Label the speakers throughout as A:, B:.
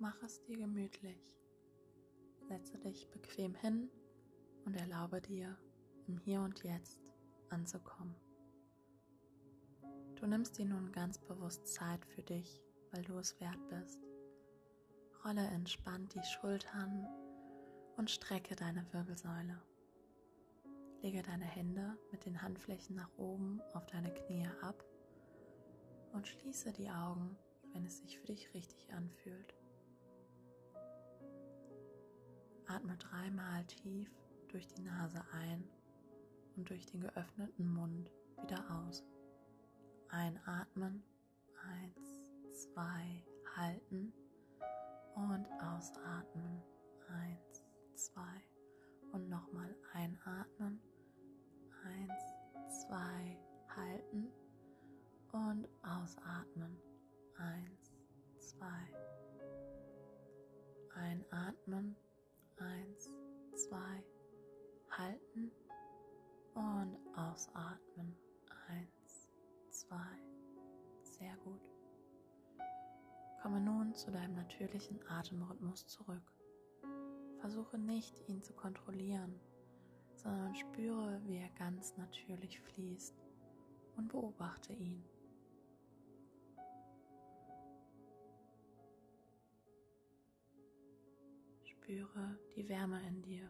A: Mach es dir gemütlich. Setze dich bequem hin und erlaube dir, im Hier und Jetzt anzukommen. Du nimmst dir nun ganz bewusst Zeit für dich, weil du es wert bist. Rolle entspannt die Schultern und strecke deine Wirbelsäule. Lege deine Hände mit den Handflächen nach oben auf deine Knie ab und schließe die Augen, wenn es sich für dich richtig anfühlt. Atme dreimal tief durch die Nase ein und durch den geöffneten Mund wieder aus. Einatmen, eins, zwei, halten und ausatmen, eins, zwei und nochmal einatmen, eins, zwei, ausatmen. Eins, zwei. Sehr gut. Komme nun zu deinem natürlichen Atemrhythmus zurück. Versuche nicht, ihn zu kontrollieren, sondern spüre, wie er ganz natürlich fließt und beobachte ihn. Spüre die Wärme in dir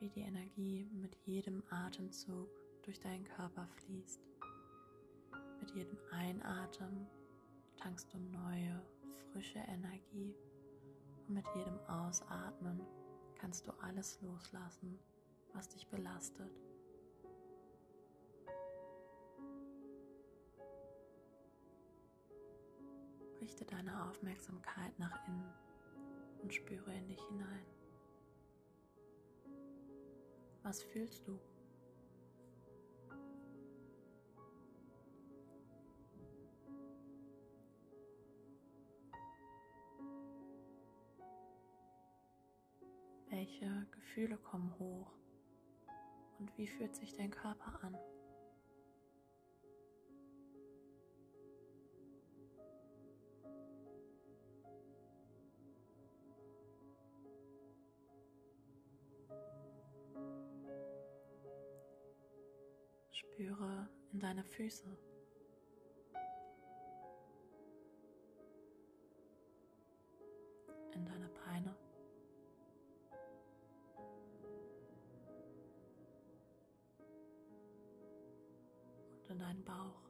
A: wie die Energie mit jedem Atemzug durch deinen Körper fließt. Mit jedem Einatmen tankst du neue, frische Energie und mit jedem Ausatmen kannst du alles loslassen, was dich belastet. Richte deine Aufmerksamkeit nach innen und spüre in dich hinein. Was fühlst du? Welche Gefühle kommen hoch und wie fühlt sich dein Körper an? Spüre in deine Füße. In deine Beine. Und in deinen Bauch.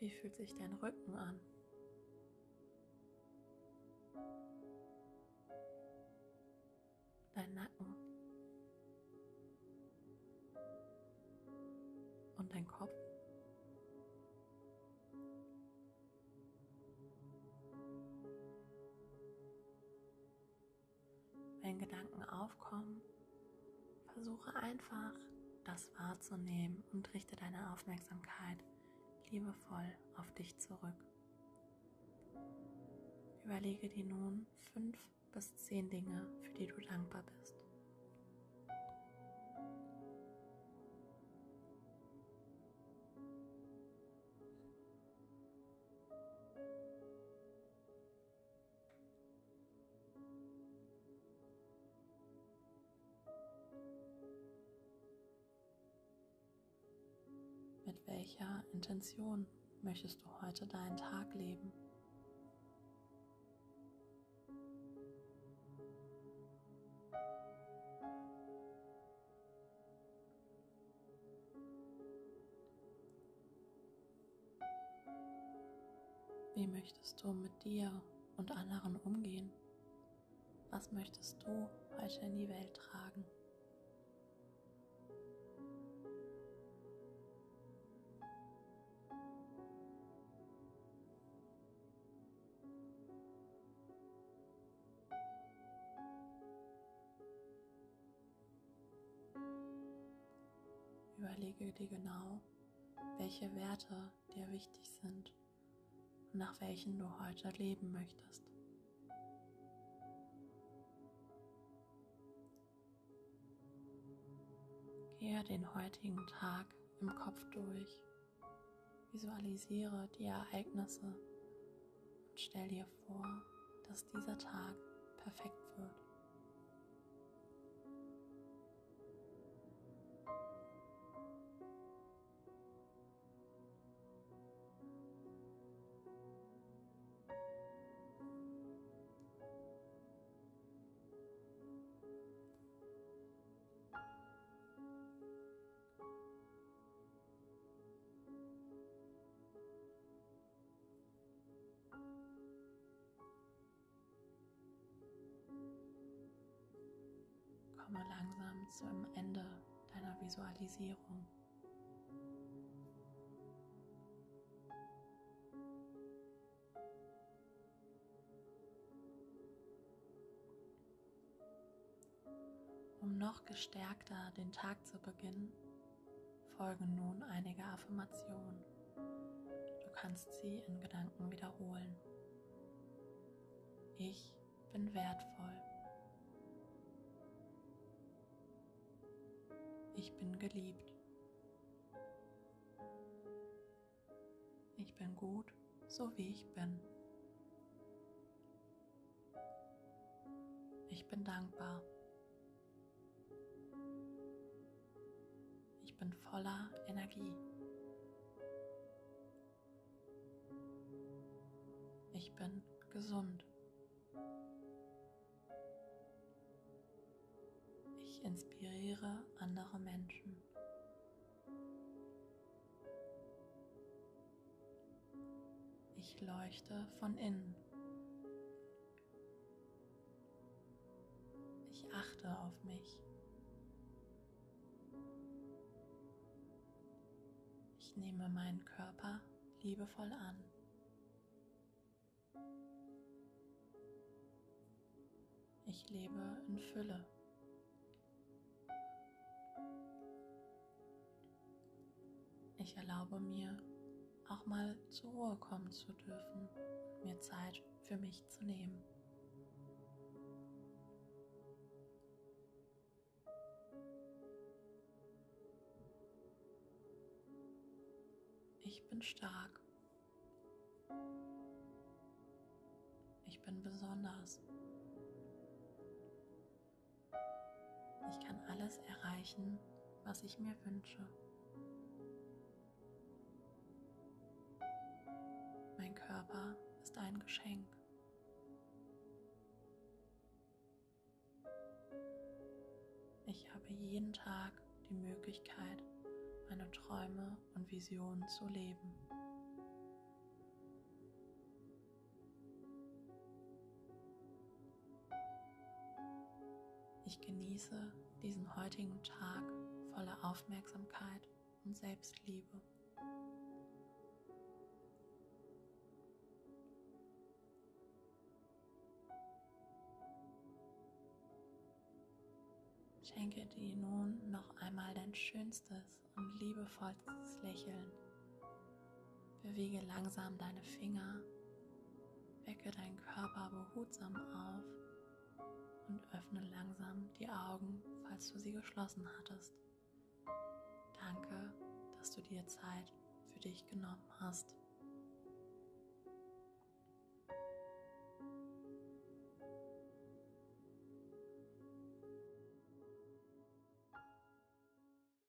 A: Wie fühlt sich dein Rücken an? Und dein Kopf. Wenn Gedanken aufkommen, versuche einfach, das wahrzunehmen und richte deine Aufmerksamkeit liebevoll auf dich zurück. Überlege dir nun fünf bis zehn Dinge, für die du dankbar bist. Welcher Intention möchtest du heute deinen Tag leben? Wie möchtest du mit dir und anderen umgehen? Was möchtest du heute in die Welt tragen? Überlege dir genau, welche Werte dir wichtig sind und nach welchen du heute leben möchtest. Gehe den heutigen Tag im Kopf durch, visualisiere die Ereignisse und stell dir vor, dass dieser Tag perfekt wird. Komme langsam zum Ende deiner Visualisierung. Um noch gestärkter den Tag zu beginnen, folgen nun einige Affirmationen. Du kannst sie in Gedanken wiederholen. Ich bin wertvoll. Ich bin geliebt. Ich bin gut, so wie ich bin. Ich bin dankbar. Ich bin voller Energie. Ich bin gesund. Ich inspiriere andere Menschen. Ich leuchte von innen. Ich achte auf mich. Ich nehme meinen Körper liebevoll an. Ich lebe in Fülle. Ich erlaube mir, auch mal zur Ruhe kommen zu dürfen und mir Zeit für mich zu nehmen. Ich bin stark. Ich bin besonders. Ich kann alles erreichen, was ich mir wünsche. Körper ist ein Geschenk. Ich habe jeden Tag die Möglichkeit, meine Träume und Visionen zu leben. Ich genieße diesen heutigen Tag voller Aufmerksamkeit und Selbstliebe. Schenke dir nun noch einmal dein schönstes und liebevollstes Lächeln. Bewege langsam deine Finger, wecke deinen Körper behutsam auf und öffne langsam die Augen, falls du sie geschlossen hattest. Danke, dass du dir Zeit für dich genommen hast.